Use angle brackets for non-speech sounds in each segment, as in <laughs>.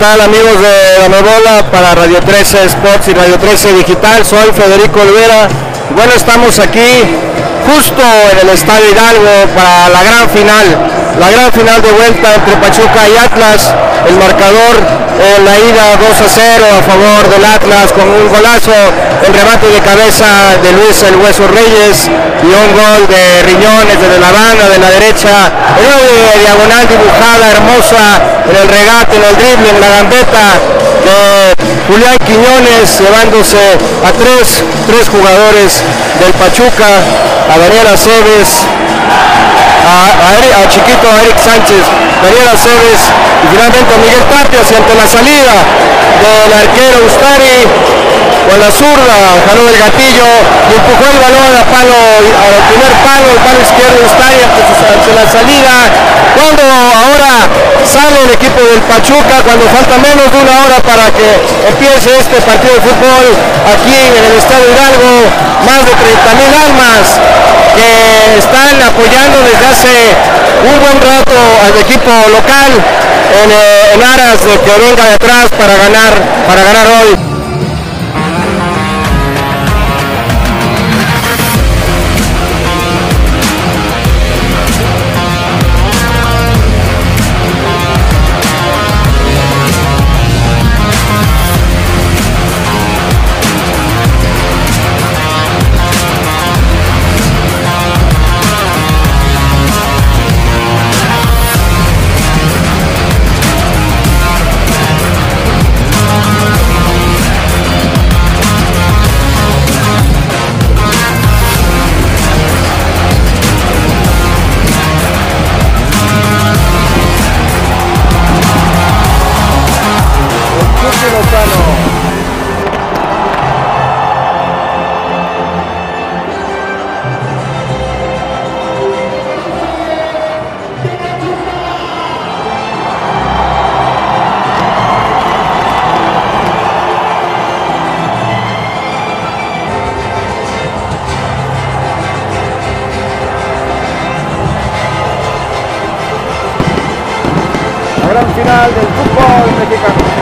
Tal amigos de la Novola para Radio 13 Sports y Radio 13 Digital? Soy Federico Olvera. Bueno, estamos aquí justo en el Estadio Hidalgo para la gran final, la gran final de vuelta entre Pachuca y Atlas. El marcador en la ida 2 a 0 a favor del Atlas con un golazo, el remate de cabeza de Luis El Hueso Reyes y un gol de Riñones desde la banda de la derecha, una diagonal dibujada hermosa en el regate, en el drible, en la gambeta de Julián Quiñones llevándose a tres, tres jugadores del Pachuca, a Daniel Aceves, a, Chiquito, a Eric Sánchez, Daniel Aceves y finalmente a Miguel Tapias y ante la salida del arquero Ustari con la zurda, jaló del gatillo y empujó el balón a palo, al primer palo, el palo izquierdo ante, ante la salida, cuando ahora sale el equipo del Pachuca, cuando falta menos de una hora para que empiece este partido de fútbol aquí en el Estadio Hidalgo, más de 30 mil almas que están apoyando desde hace un buen rato al equipo local en, eh, en aras de que venga de atrás para ganar, para ganar hoy. Gran final del fútbol mexicano.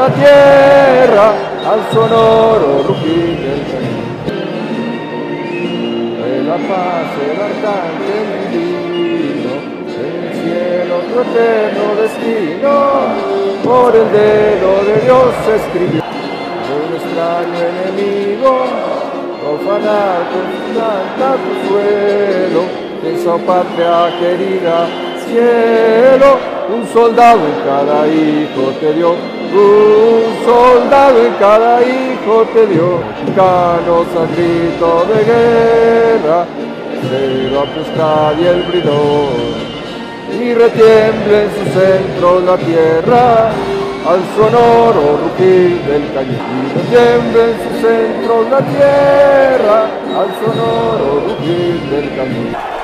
La tierra al sonoro rugir del cañón. De la paz el arcángel divino, en el cielo tu eterno destino, por el dedo de Dios se escribió. Un extraño enemigo, profanar con planta tu suelo, esa patria querida, cielo, un soldado en cada hijo te dio, un soldado en cada hijo te dio, canos al grito de guerra, cero y el bridón y retiemble en su centro la tierra al sonoro rugir del cañón. Y retiemble en su centro la tierra al sonoro rugir del cañón.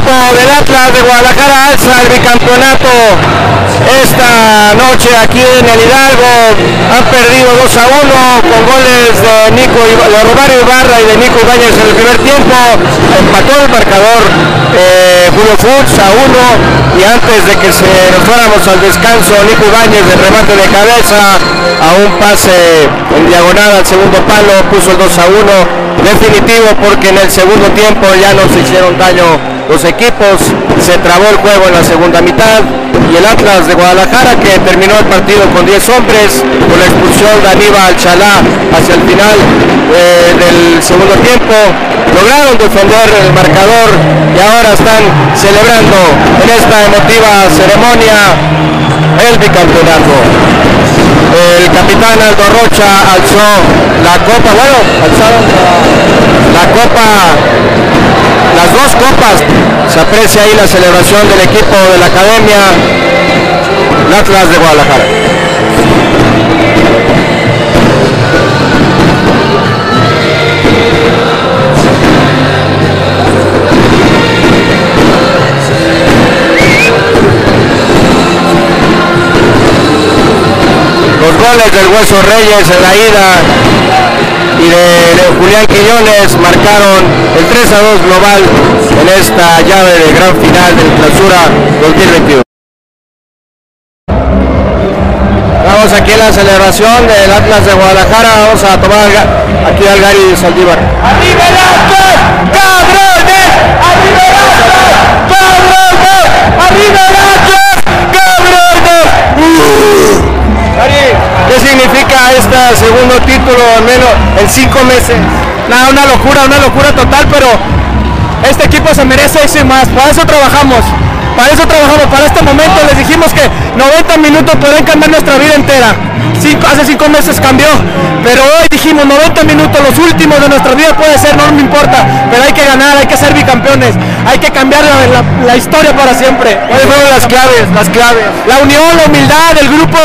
Del Atlas de Guadalajara alza el bicampeonato esta noche aquí en el Hidalgo. Han perdido 2 a 1 con goles de Nico de Romario Ibarra y de Nico Ibáñez en el primer tiempo. Empató el marcador eh, Julio Fuchs a 1 y antes de que se nos fuéramos al descanso, Nico Ibáñez de remate de cabeza a un pase en diagonal al segundo palo puso el 2 a 1 definitivo porque en el segundo tiempo ya no se hicieron daño los equipos, se trabó el juego en la segunda mitad y el Atlas de Guadalajara que terminó el partido con 10 hombres con la expulsión de Aníbal Chalá hacia el final eh, del segundo tiempo lograron defender el marcador y ahora están celebrando en esta emotiva ceremonia el bicampeonato. El capitán Aldo Rocha alzó la copa, bueno, alzaron la copa las dos copas. Se aprecia ahí la celebración del equipo de la Academia Atlas de Guadalajara. Los goles del Hueso Reyes en la ida y de, Julián Quiñones marcaron el 3 a 2 global en esta llave de gran final del clausura 2021. Vamos aquí en la celebración del Atlas de Guadalajara, vamos a tomar aquí al Gary Saldívar. ¡Arriba el Atlas! ¡Cabrones! ¡Arriba el Atlas! ¡Cabrones! ¡Arriba el Atlas! ¡Cabrones! ¿Qué significa este segundo título al menos en cinco meses? Nada, una locura, una locura total, pero este equipo se merece eso y más. Para eso trabajamos, para eso trabajamos, para este momento les dijimos que 90 minutos pueden cambiar nuestra vida entera. hace cinco meses cambió, pero hoy dijimos 90 minutos, los últimos de nuestra vida puede ser, no me importa, pero hay que ganar, hay que ser bicampeones, hay que cambiar la, historia para siempre. ¿Cuáles fueron las claves? Las claves. La unión, la humildad, el grupo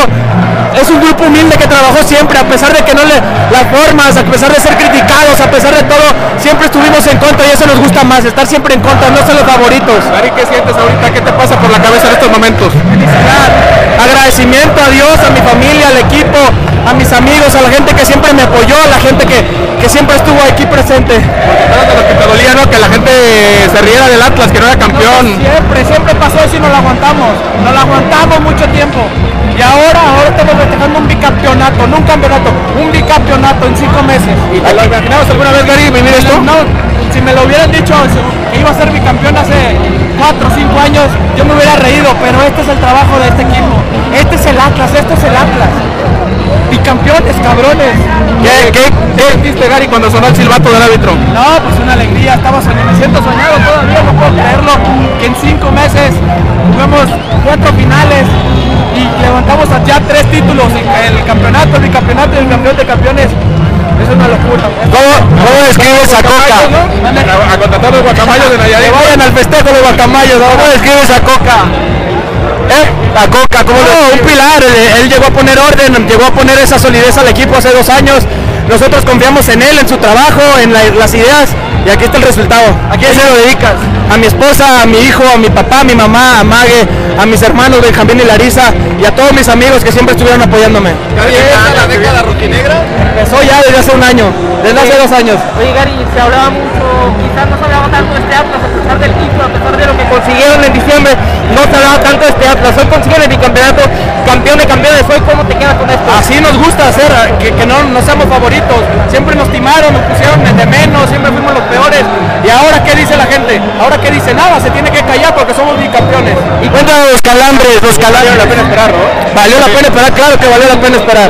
es un grupo humilde que trabajó siempre, a pesar de que no le las formas, a pesar de ser criticados, a pesar de todo, siempre estuvimos en contra y eso nos gusta más, estar siempre en contra, no ser los favoritos. Ari, ¿qué sientes ahorita? ¿Qué te pasa por la cabeza en estos momentos? Felicidad, agradecimiento a Dios, a mi familia, al equipo, a mis amigos, a la gente que siempre me apoyó, a la gente que, que siempre estuvo aquí presente. Porque de lo que te dolía, ¿no? Que la gente se riera del Atlas, que no era campeón. siempre, siempre pasó eso y nos lo aguantamos, nos lo aguantamos mucho tiempo. Y ahora, ahora estamos festejando un bicampeonato, no un campeonato, un bicampeonato en cinco meses. ¿Y te lo imaginabas alguna vez, Gary, vivir esto? No, si me lo hubieran dicho que iba a ser bicampeón hace cuatro o cinco años, yo me hubiera reído, pero este es el trabajo de este equipo. Este es el Atlas, este es el Atlas. Bicampeones, cabrones. ¿Qué, qué, ¿Qué sentiste, Gary, cuando sonó el silbato del árbitro? No, pues una alegría, estaba soñando, me siento soñado todavía, no puedo creerlo, que en cinco meses jugamos cuatro finales y levantamos ya tres títulos, el campeonato, el bicampeonato y el campeón de campeones. Es una locura. ¿Cómo, cómo describes a Coca? A, a contratar los guacamayos de Nayarit. Que vayan al festejo de guacamayos. ¿no? ¿Cómo describes a Coca? ¿Eh? A Coca, ¿cómo lo un pilar, él, él llegó a poner orden, llegó a poner esa solidez al equipo hace dos años. Nosotros confiamos en él, en su trabajo, en la- las ideas y aquí está el resultado. ¿A quién se lo dedicas? A mi esposa, a mi hijo, a mi papá, a mi mamá, a Mague, a mis hermanos Benjamín y Larisa y a todos mis amigos que siempre estuvieron apoyándome. la década rojinegra? Empezó ya desde hace un año, desde hace dos años. Oye Gary, se hablaba mucho, no se hablaba tanto de este Atlas a pesar del título, a pesar de lo que consiguieron en diciembre, no se hablaba tanto de este Atlas. Hoy consiguen el bicampeonato, campeón de campeones. Hoy, ¿cómo te quedas con esto? Así nos gusta hacer, que, que no, no seamos favoritos. Siempre nos timaron, nos pusieron de menos, siempre fuimos los peores. ¿Y ahora qué dice la gente? Ahora qué dice nada, se tiene que callar porque somos bicampeones. Y cuéntanos los calambres, los calambres. Valió la pena esperar, ¿no? Valió la pena esperar, claro que valió la pena esperar.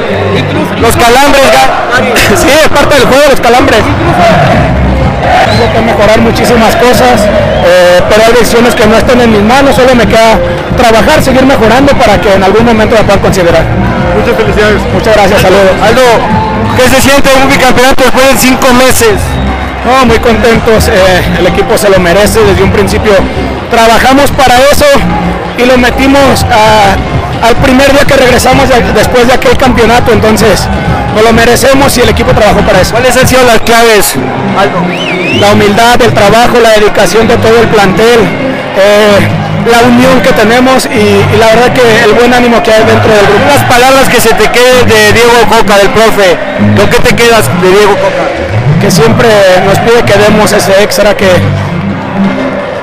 Los calambres, Ga- Sí, es parte del juego los calambres. Que mejorar muchísimas cosas, eh, pero hay decisiones que no están en mis manos, solo me queda trabajar, seguir mejorando para que en algún momento me puedan considerar. Muchas felicidades. Muchas gracias, saludos. Aldo, ¿qué se siente un bicampeonato después de cinco meses? No, muy contentos, eh, el equipo se lo merece, desde un principio trabajamos para eso y lo metimos a- al primer día que regresamos de- después de aquel campeonato, entonces nos lo merecemos y el equipo trabajó para eso. ¿Cuáles han sido las claves, Aldo? La humildad, el trabajo, la dedicación de todo el plantel, eh, la unión que tenemos y, y la verdad que el buen ánimo que hay dentro del grupo. Unas palabras que se te queden de Diego Coca, del profe. ¿Con qué te quedas de Diego Coca? que siempre nos pide que demos ese extra que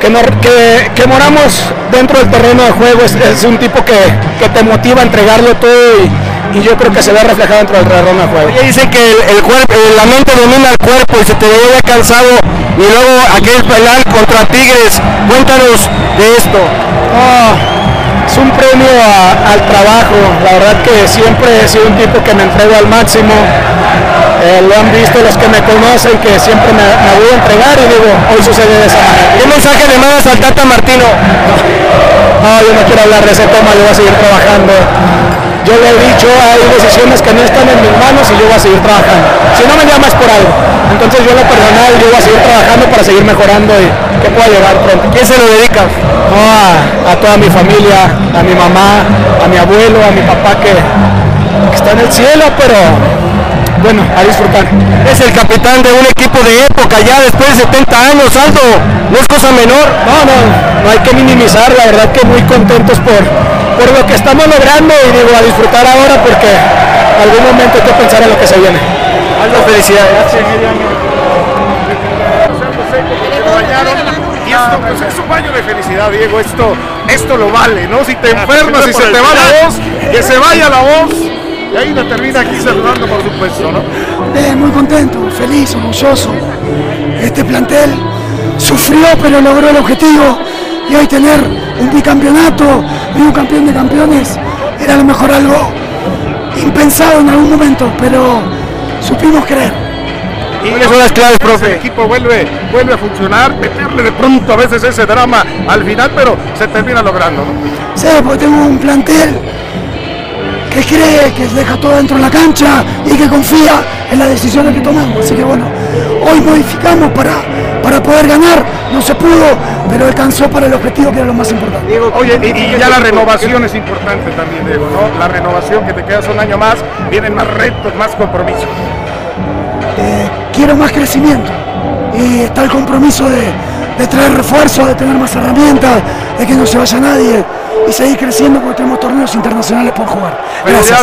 que, no- que, que moramos dentro del terreno de juego es, es un tipo que, que te motiva a entregarlo todo y, y yo creo que se ve reflejado dentro del de juego. Oye, dicen que el, el cuerpo, eh, la mente domina el cuerpo y se te veía cansado y luego aquel penal contra Tigres. Cuéntanos de esto. Ah, es un premio a- al trabajo, la verdad que siempre he sido un tipo que me entrego al máximo. Eh, lo han visto los que me conocen que siempre me, me voy a entregar y digo, hoy sucede de esa manera. ¿Qué mensaje le mandas al Tata Martino? No, yo no quiero hablar de ese tema, yo voy a seguir trabajando. Yo le he dicho, hay decisiones que no están en mis manos y yo voy a seguir trabajando. Si no me llamas por algo. Entonces yo en lo personal, yo voy a seguir trabajando para seguir mejorando y que pueda llegar pronto. ¿Quién se lo dedicas? No, a, a toda mi familia, a mi mamá, a mi abuelo, a mi papá que, que está en el cielo, pero bueno, a disfrutar. Es el capitán de un equipo de época ya después de 70 años, Aldo. No es cosa menor. No, no, no hay que minimizar, la verdad que muy contentos por, por lo que estamos logrando y digo, a disfrutar ahora porque algún momento hay que pensar en lo que se viene. Aldo, felicidades. Y esto pues, es un baño de felicidad, Diego. Esto, esto lo vale, ¿no? Si te enfermas y se te va la voz, que se vaya la voz. Y ahí la termina aquí saludando, por supuesto, ¿no? Eh, muy contento, feliz, orgulloso. Este plantel sufrió pero logró el objetivo y hoy tener un bicampeonato y un campeón de campeones era a lo mejor algo impensado en algún momento, pero supimos creer. ¿Cuáles son las claves, profe? El equipo vuelve, vuelve a funcionar, meterle de pronto a veces ese drama al final, pero se termina logrando, ¿no? Sí, porque tengo un plantel que cree, que deja todo dentro de la cancha y que confía en las decisiones que tomamos. Así que bueno, hoy modificamos para, para poder ganar, no se pudo, pero alcanzó para el objetivo que era lo más importante. Oye, y, y ya la renovación es importante también, Diego, ¿no? La renovación, que te quedas un año más, vienen más retos, más compromisos. Eh, quiero más crecimiento y está el compromiso de, de traer refuerzos, de tener más herramientas, de que no se vaya nadie y seguir creciendo porque tenemos torneos internacionales por jugar. Gracias.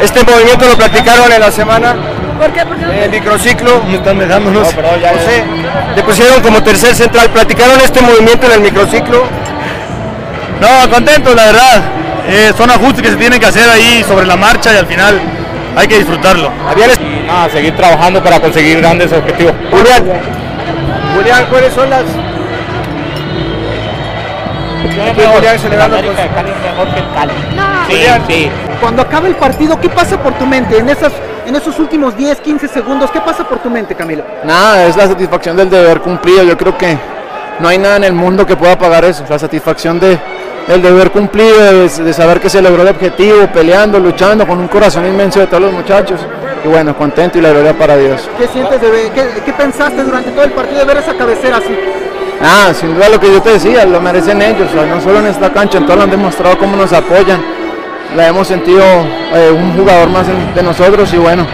Este movimiento lo practicaron en la semana. ¿Por qué? ¿Por qué? El microciclo. Me están dejándonos. José, te pusieron como tercer central. ¿Platicaron este movimiento en el microciclo? No, contento, la verdad. Eh, son ajustes que se tienen que hacer ahí sobre la marcha y al final hay que disfrutarlo. Ah, seguir trabajando para conseguir grandes objetivos. Julián, Julián, ¿cuáles son las...? No. Sí. Cuando acaba el partido, ¿qué pasa por tu mente en, esas, en esos últimos 10, 15 segundos? ¿Qué pasa por tu mente, Camilo? Nada, es la satisfacción del deber cumplido. Yo creo que no hay nada en el mundo que pueda pagar eso. La satisfacción de, del deber cumplido, de, de saber que se logró el objetivo, peleando, luchando, con un corazón inmenso de todos los muchachos. Y bueno, contento y la gloria para Dios. ¿Qué sientes de ver? ¿Qué, qué pensaste durante todo el partido de ver esa cabecera así? Ah, sin duda lo que yo te decía, lo merecen ellos, o sea, no solo en esta cancha, en todo lo han demostrado cómo nos apoyan. La hemos sentido eh, un jugador más en- de nosotros y bueno,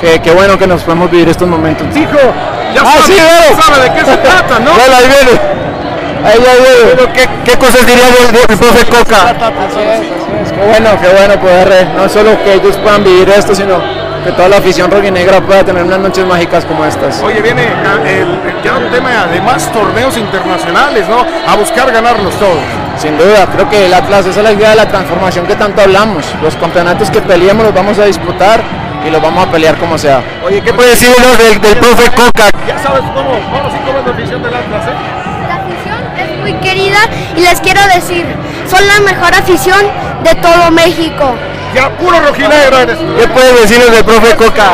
qué qué bueno que nos podemos vivir estos momentos. Hijo, ya sabe- sí, sabe de qué se trata, ¿no? Bueno, ahí viene. Ahí, ahí viene. ¿Qué, qué cosas diría del profe Coca? Qué bueno, qué bueno poder, eh, no solo que ellos puedan vivir esto, sino que toda la afición rojinegra pueda tener unas noches mágicas como estas. Oye, viene el, el- ya un tema de más torneos internacionales, ¿no? A buscar ganarlos todos. Sin duda, creo que el Atlas, esa es la idea de la transformación que tanto hablamos. Los campeonatos que peleemos los vamos a disputar y los vamos a pelear como sea. Oye, ¿qué puede decir uno del, del profe Coca? Ya sabes cómo, ahora sí cómo es la afición del Atlas, ¿eh? La afición es muy querida y les quiero decir, son la mejor afición de todo México. Ya puro rojinegro eres. ¿Qué puede decirnos del profe Coca?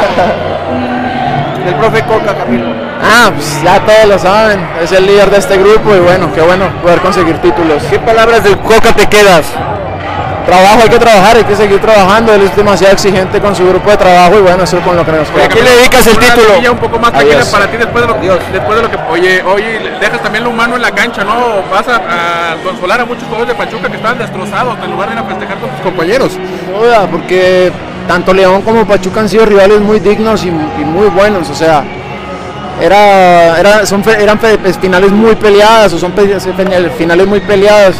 Del profe Coca, Camilo. Ah, pues ya todos lo saben, es el líder de este grupo y bueno, qué bueno poder conseguir títulos. ¿Qué palabras del Coca te quedas? Trabajo, hay que trabajar, hay que seguir trabajando, él es demasiado exigente con su grupo de trabajo y bueno, eso es con lo que nos queda. ¿A quién le dedicas el título? un poco más tranquila Adiós. para ti después de, lo, después de lo que oye oye dejas también lo humano en la cancha no vas a, a consolar a muchos jugadores de Pachuca que estaban destrozados en lugar de ir a festejar con tus compañeros Sin duda, porque tanto León como Pachuca han sido rivales muy dignos y, y muy buenos, o sea, era, era- son, eran finales muy peleadas, o son finales muy peleadas,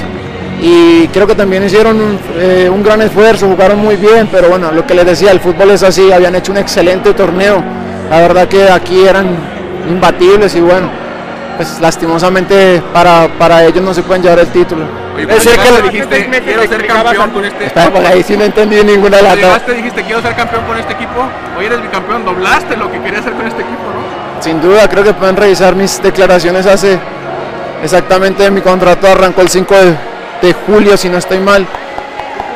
y creo que también hicieron un, eh, un gran esfuerzo, jugaron muy bien, pero bueno, lo que les decía, el fútbol es así, habían hecho un excelente torneo, la verdad que aquí eran imbatibles y bueno, pues lastimosamente para, para ellos no se pueden llevar el título. Oye, Es el que- llegaste dijiste quiero ser campeón con este Está por ahí, sí no entendí ninguna de las Cuando dos. llegaste dijiste quiero ser campeón con este equipo hoy eres bicampeón doblaste lo que querías hacer con este equipo no Sin duda, creo que pueden revisar mis declaraciones hace exactamente mi contrato arrancó el 5 de, de julio, si no estoy mal.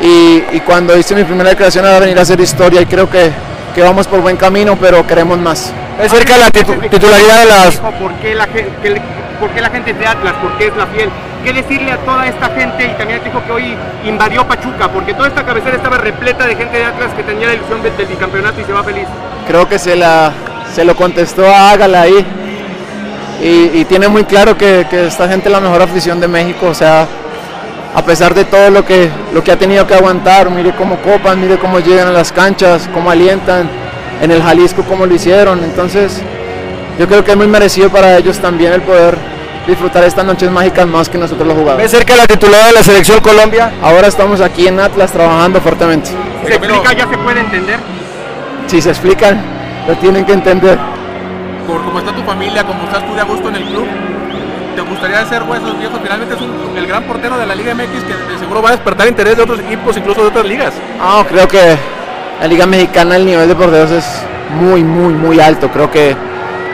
Y, y cuando hice mi primera declaración era venir a hacer historia y creo que, que vamos por buen camino, pero queremos más. Es cerca de la titu- titularidad de las... ¿Por qué, la gente, por qué la gente es de Atlas? ¿Por qué es la fiel? ¿Qué decirle a toda esta gente? Y también dijo que hoy invadió Pachuca, porque toda esta cabecera estaba repleta de gente de Atlas que tenía la ilusión de- del bicampeonato y se va feliz. Creo que se, la, se lo contestó a Ágala ahí. Y, y tiene muy claro que, que esta gente es la mejor afición de México. O sea, a pesar de todo lo que, lo que ha tenido que aguantar, mire cómo copan, mire cómo llegan a las canchas, cómo alientan, en el Jalisco cómo lo hicieron. Entonces, yo creo que es muy merecido para ellos también el poder disfrutar estas noches mágicas más que nosotros los jugadores. ¿Ves cerca la titular de la selección Colombia? Ahora estamos aquí en Atlas trabajando fuertemente. ¿Se explica? ¿Ya se puede entender? Si se explican, lo tienen que entender. por cómo está tu familia como estás tú de a gusto en el club te gustaría ser huesos viejos finalmente es un- el gran portero de la Liga MX que seguro va a despertar interés de otros equipos incluso de otras ligas No, creo que la Liga Mexicana el nivel de porteros es muy, muy, muy alto. Creo que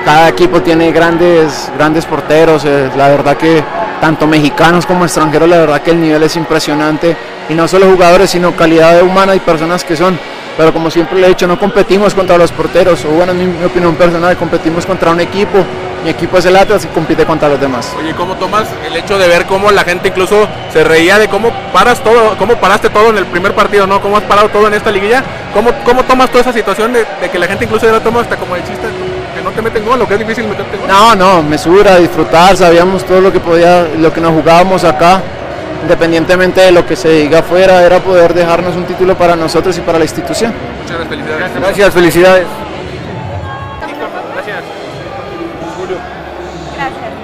cada equipo tiene grandes, grandes porteros. eh, la verdad que tanto mexicanos como extranjeros, la verdad que el nivel es impresionante. Y no solo jugadores, sino calidad humana y personas que son. Pero como siempre le he dicho, no competimos contra los porteros. O bueno, en mi, mi opinión personal, competimos contra un equipo. Mi equipo es el Atlas y compite contra los demás. Oye, ¿cómo tomas el hecho de ver cómo la gente incluso se reía de cómo paras todo, cómo paraste todo en el primer partido, ¿no? ¿Cómo has parado todo en esta liguilla? ¿Cómo, cómo tomas toda esa situación de, de que la gente incluso ya lo toma hasta como el chiste que no te meten gol, lo que es difícil meterte gol? No, no, mesura, disfrutar, sabíamos todo lo que podía, lo que nos jugábamos acá, independientemente de lo que se diga afuera, era poder dejarnos un título para nosotros y para la institución. Muchas gracias, felicidades. Gracias, felicidades.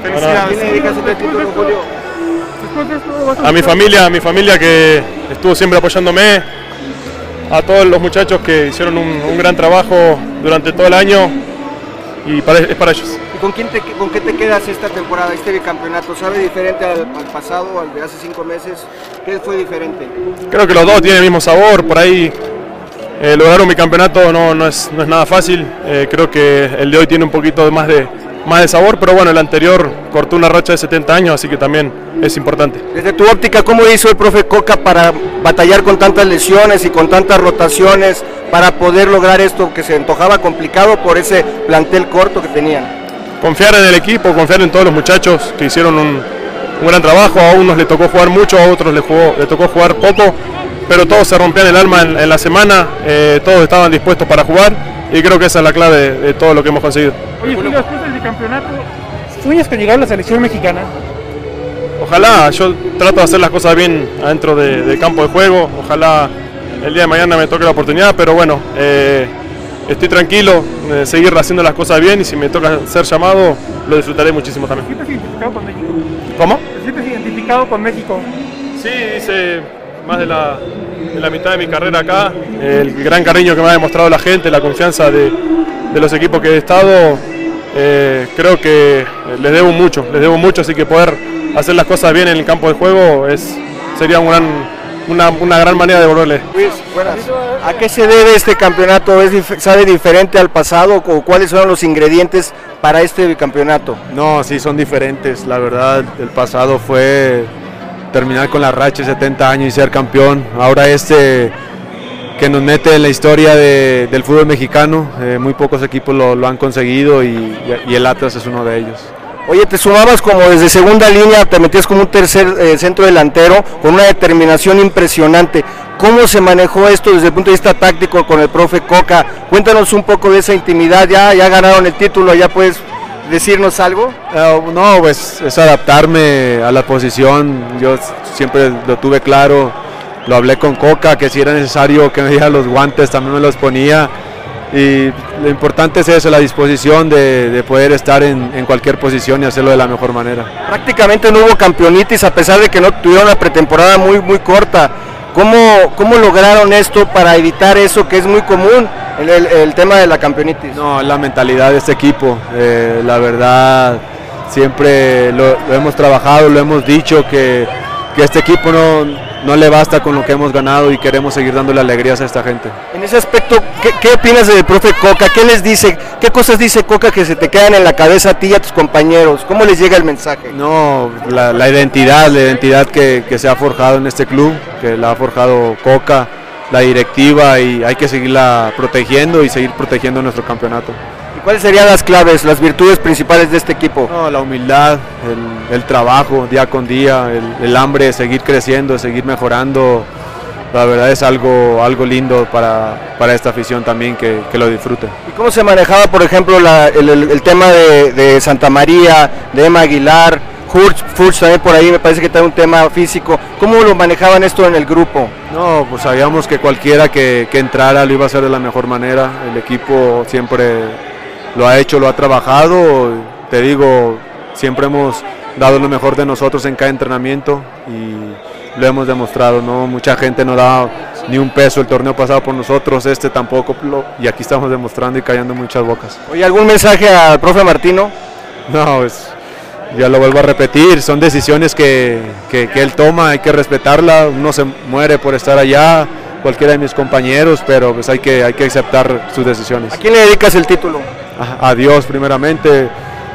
Felicidades. ¿Quién le dedicas este título, Julio? a mi familia, a mi familia que estuvo siempre apoyándome, a todos los muchachos que hicieron un, un gran trabajo durante todo el año y para- es para ellos. ¿Y con, quién te, con qué te quedas esta temporada, este bicampeonato? ¿Sabe diferente al, al pasado, al de hace cinco meses? ¿Qué fue diferente? Creo que los dos tienen el mismo sabor, por ahí eh, lograr un bicampeonato no, no, es, no es nada fácil, Eh, creo que el de hoy tiene un poquito más de, más de sabor, pero bueno, el anterior cortó una racha de 70 años, así que también es importante. Desde tu óptica, ¿cómo hizo el profe Coca para batallar con tantas lesiones y con tantas rotaciones para poder lograr esto que se antojaba complicado por ese plantel corto que tenían? Confiar en el equipo, confiar en todos los muchachos que hicieron un, un gran trabajo, a unos le tocó jugar mucho, a otros le, jugó, le tocó jugar poco, pero todos se rompían el alma en, en la semana, eh, todos estaban dispuestos para jugar y creo que esa es la clave de, de todo lo que hemos conseguido. Oye, Julio, después del campeonato, ¿sueñas con llegar a la selección mexicana? Ojalá, yo trato de hacer las cosas bien adentro de- del campo de juego, ojalá el día de mañana me toque la oportunidad, pero bueno, eh, estoy tranquilo, de seguir haciendo las cosas bien y si me toca ser llamado, lo disfrutaré muchísimo también. ¿Te sientes identificado con México? ¿Cómo? ¿Te sientes identificado con México? Sí, hice más de la, de la mitad de mi carrera acá, el gran cariño que me ha demostrado la gente, la confianza de, de los equipos que he estado, eh, creo que les debo mucho, les debo mucho, así que poder hacer las cosas bien en el campo de juego es, sería un gran, una, una gran manera de devolverle. Luis, buenas. ¿A qué se debe este campeonato? ¿Es dif- ¿Sabe diferente al pasado o cuáles son los ingredientes para este campeonato? No, sí son diferentes. La verdad, el pasado fue terminar con la racha de 70 años y ser campeón. Ahora este que nos mete en la historia de- del fútbol mexicano, eh, muy pocos equipos lo, lo han conseguido y, y el Atlas es uno de ellos. Oye, te sumabas como desde segunda línea, te metías como un tercer eh, centro delantero con una determinación impresionante. ¿Cómo se manejó esto desde el punto de vista táctico con el profe Coca? Cuéntanos un poco de esa intimidad, ya, ya ganaron el título, ya puedes decirnos algo. Eh, no, pues es adaptarme a la posición. Yo siempre lo tuve claro. Lo hablé con Coca, que si era necesario que me diera los guantes, también me los ponía. Y lo importante es eso, la disposición de, de poder estar en, en cualquier posición y hacerlo de la mejor manera. Prácticamente no hubo campeonitis a pesar de que no tuvieron una pretemporada muy, muy corta. ¿Cómo, ¿Cómo lograron esto para evitar eso que es muy común, el, el- el tema de la campeonitis? No, es la mentalidad de este equipo. eh, la verdad, siempre lo, lo hemos trabajado, lo hemos dicho, que, que este equipo no, no le basta con lo que hemos ganado y queremos seguir dándole alegrías a esta gente. En ese aspecto, ¿qué, qué opinas del profe Coca? ¿Qué les dice? ¿Qué cosas dice Coca que se te quedan en la cabeza a ti y a tus compañeros? ¿Cómo les llega el mensaje? No, la, la identidad, la identidad que, que se ha forjado en este club, que la ha forjado Coca, la directiva y hay que seguirla protegiendo y seguir protegiendo nuestro campeonato. ¿Y cuáles serían las claves, las virtudes principales de este equipo? No, la humildad, el, el trabajo día con día, el, el hambre de seguir creciendo, de seguir mejorando. La verdad es algo, algo lindo para, para esta afición también que, que lo disfrute. ¿Y cómo se manejaba, por ejemplo, la- el, tema de, de Santa María, de Emma Aguilar, Furch, Furch también por ahí me parece que está un tema físico? ¿Cómo lo manejaban esto en el grupo? No, pues sabíamos que cualquiera que, que entrara lo iba a hacer de la mejor manera. El equipo siempre lo ha hecho, lo ha trabajado. Te digo, siempre hemos dado lo mejor de nosotros en cada entrenamiento y lo hemos demostrado. ¿no? Mucha gente no daba ni un peso el torneo pasado por nosotros, este tampoco. y aquí estamos demostrando y callando muchas bocas. Oye, ¿algún mensaje al profe Martino? <laughs> No, pues ya lo vuelvo a repetir, son decisiones que, que- que él toma, hay que respetarla, uno se muere por estar allá, cualquiera de mis compañeros, pero pues hay que, hay que aceptar sus decisiones. ¿A quién le dedicas el título? A, a Dios primeramente,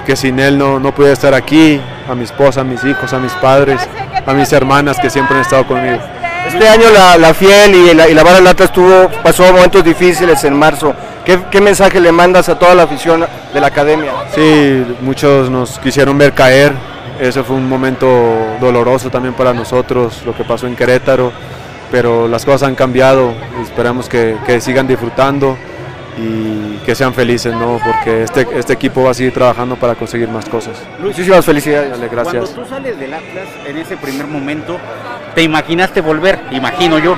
que sin él no, no pudiera estar aquí, a mi esposa, a mis hijos, a mis padres, a mis hermanas que siempre han estado conmigo. Este año la, la Fiel y la, y la Vara Lata estuvo, pasó momentos difíciles en marzo. ¿Qué, qué mensaje le mandas a toda la afición de la academia? Sí, muchos nos quisieron ver caer. Eso fue un momento doloroso también para nosotros, lo que pasó en Querétaro. Pero las cosas han cambiado. Esperamos que, que sigan disfrutando y que sean felices, ¿no? Porque este, este equipo va a seguir trabajando para conseguir más cosas. Muchísimas felicidades. Dale, gracias. Cuando tú sales del Atlas en ese primer momento, te imaginaste volver, imagino yo,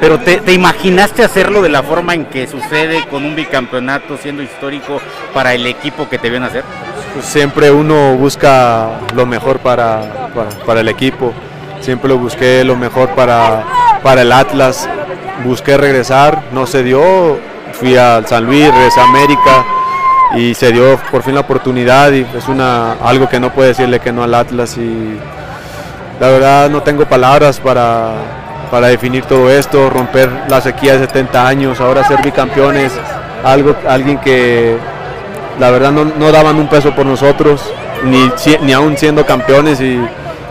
pero te, te imaginaste hacerlo de la forma en que sucede con un bicampeonato siendo histórico para el equipo que te viene a hacer. Pues siempre uno busca lo mejor para, para, para el equipo. Siempre lo busqué lo mejor para, para el Atlas. Busqué regresar, no se dio. Fui al San Luis, regresé a América y se dio por fin la oportunidad y es una, algo que no puede decirle que no al Atlas y la verdad no tengo palabras para, para definir todo esto, romper la sequía de 70 años, ahora ser bicampeones, algo, alguien que la verdad no, no daban un peso por nosotros, ni, ni aún siendo campeones y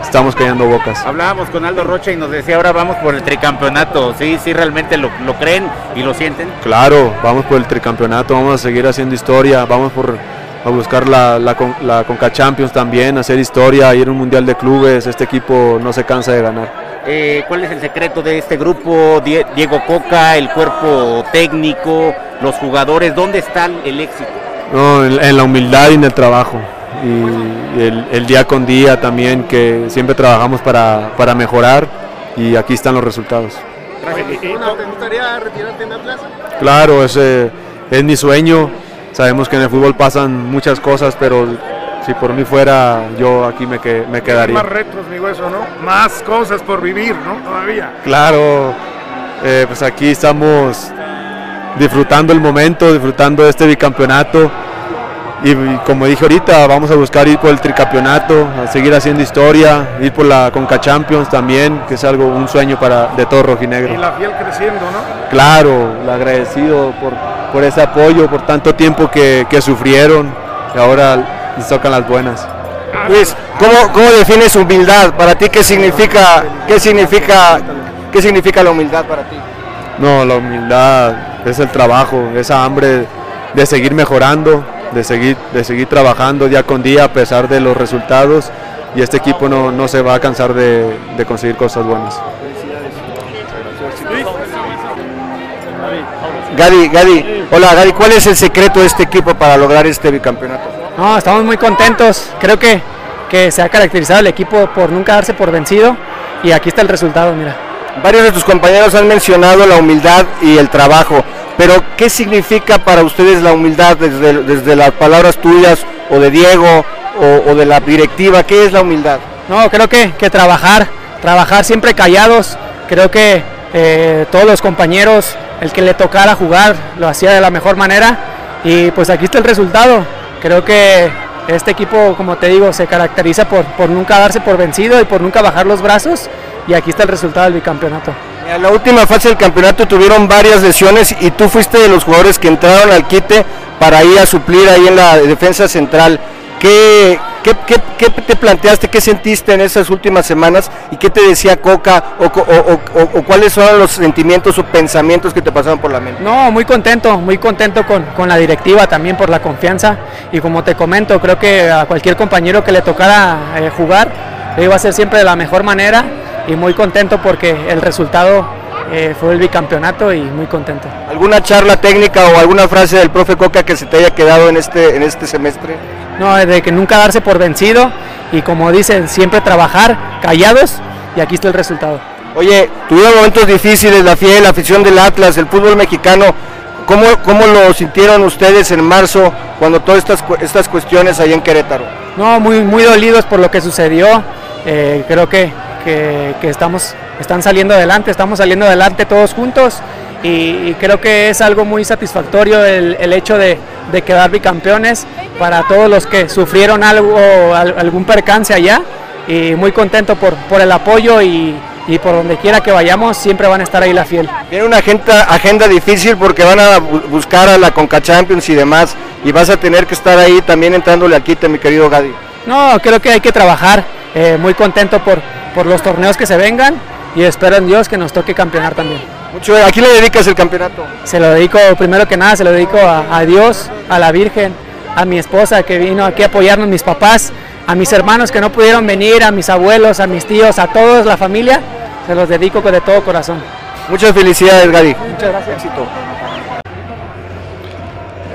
estamos callando bocas. Hablábamos con Aldo Rocha y nos decía ahora vamos por el tricampeonato. Sí, sí, realmente lo, lo creen y lo sienten. Claro, vamos por el tricampeonato, vamos a seguir haciendo historia, vamos por a buscar la, la, la Conca Champions también, hacer historia, ir a un mundial de clubes, este equipo no se cansa de ganar. Eh, ¿Cuál es el secreto de este grupo? Die- Diego Coca, el cuerpo técnico, los jugadores, ¿dónde está el éxito? No, en, en la humildad y en el trabajo. Y el, el día con día también, que siempre trabajamos para, para mejorar y aquí están los resultados. ¿Te gustaría retirarte en Atlas? Claro, ese es mi sueño. Sabemos que en el fútbol pasan muchas cosas, pero si por mí fuera, yo aquí me, que- me quedaría. Más retros, mi hueso, ¿no? Más cosas por vivir, ¿no? Todavía. Claro, eh, pues aquí estamos disfrutando el momento, disfrutando de este bicampeonato. Y, y como dije ahorita, vamos a buscar ir por el tricampeonato, a seguir haciendo historia, ir por la Conca Champions también, que es algo, un sueño para, de todo rojinegro. Y la fiel creciendo, ¿no? Claro, agradecido por, por ese apoyo, por tanto tiempo que, que sufrieron, y ahora les tocan las buenas. Luis, ¿cómo, cómo defines humildad? Para ti, ¿qué significa, qué significa, qué significa la humildad para ti? No, la humildad es el trabajo, esa hambre de seguir mejorando, de seguir, de seguir trabajando día con día a pesar de los resultados y este equipo no, no se va a cansar de, de conseguir cosas buenas. Gadi, Gadi, hola Gadi, ¿cuál es el secreto de este equipo para lograr este bicampeonato? No, estamos muy contentos. Creo que, que se ha caracterizado el equipo por nunca darse por vencido y aquí está el resultado, mira. Varios de tus compañeros han mencionado la humildad y el trabajo, pero ¿qué significa para ustedes la humildad desde, desde las palabras tuyas o de Diego o, de la directiva? ¿Qué es la humildad? No, creo que, que trabajar, trabajar siempre callados. Creo que eh, todos los compañeros, el que le tocara jugar, lo hacía de la mejor manera y pues aquí está el resultado. Creo que este equipo, como te digo, se caracteriza por, por nunca darse por vencido y por nunca bajar los brazos y aquí está el resultado del bicampeonato. En la última fase del campeonato tuvieron varias lesiones y tú fuiste de los jugadores que entraron al quite para ir a suplir ahí en la defensa central. ¿Qué, qué, qué- qué te planteaste, qué sentiste en esas últimas semanas y qué te decía Coca o, o- o- o cuáles son los sentimientos o pensamientos que te pasaron por la mente? No, muy contento, muy contento con, con la directiva también por la confianza y como te comento, creo que a cualquier compañero que le tocara eh, jugar lo iba a hacer siempre de la mejor manera y muy contento porque el resultado eh, fue el bicampeonato y muy contento. ¿Alguna charla técnica o alguna frase del profe Coca que se te haya quedado en este, en este semestre? No, de que nunca darse por vencido y como dicen, siempre trabajar callados y aquí está el resultado. Oye, tuvieron momentos difíciles, la fiel, la afición del Atlas, el fútbol mexicano. ¿Cómo, cómo lo sintieron ustedes en marzo cuando todas estas, estas cuestiones ahí en Querétaro? No, muy, muy dolidos por lo que sucedió. Eh, creo que, que- que estamos, están saliendo adelante, estamos saliendo adelante todos juntos y, y creo que es algo muy satisfactorio el, el hecho de, de quedar bicampeones para todos los que sufrieron algo, al- algún percance allá y muy contento por, por el apoyo y, y por donde quiera que vayamos siempre van a estar ahí la fiel. Viene una agenda, agenda difícil porque van a bu- buscar a la Conca Champions y demás y vas a tener que estar ahí también entrándole al quite, mi querido Gadi. No, creo que hay que trabajar, eh, muy contento por, por los torneos que se vengan y espero en Dios que nos toque campeonar también. Mucho, ¿A quién le dedicas el campeonato? Se lo dedico, primero que nada, se lo dedico a, a Dios, a la Virgen, a mi esposa que vino aquí a apoyarnos, mis papás, a mis hermanos que no pudieron venir, a mis abuelos, a mis tíos, a todos, la familia, se los dedico de todo corazón. Muchas felicidades, Gadi. Muchas gracias.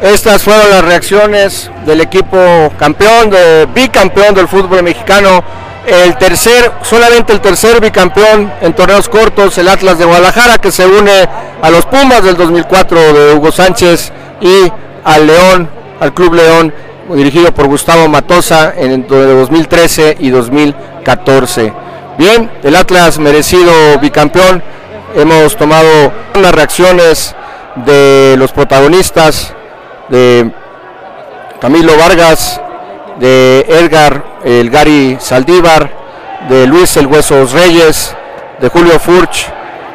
Estas fueron las reacciones del equipo campeón, de bicampeón del fútbol mexicano. El tercer, solamente el tercer bicampeón en torneos cortos, el Atlas de Guadalajara, que se une a los Pumas del 2004 de Hugo Sánchez y al León, al Club León, dirigido por Gustavo Matosa en el 2013 y 2014. Bien, el Atlas merecido bicampeón. Hemos tomado unas reacciones de los protagonistas de Camilo Vargas, de Edgar el Gary Saldívar, de Luis el Huesos Reyes, de Julio Furch,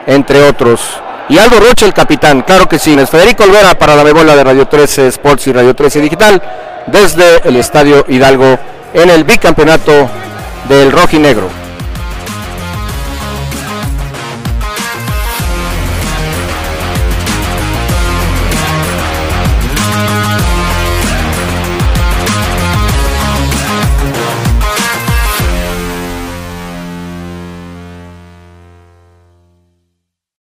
entre otros. Y Aldo Rocha, el capitán, claro que sí. Es Federico Olvera para la Mebola de Radio 13 Sports y Radio 13 Digital. desde el Estadio Hidalgo en el bicampeonato del rojinegro.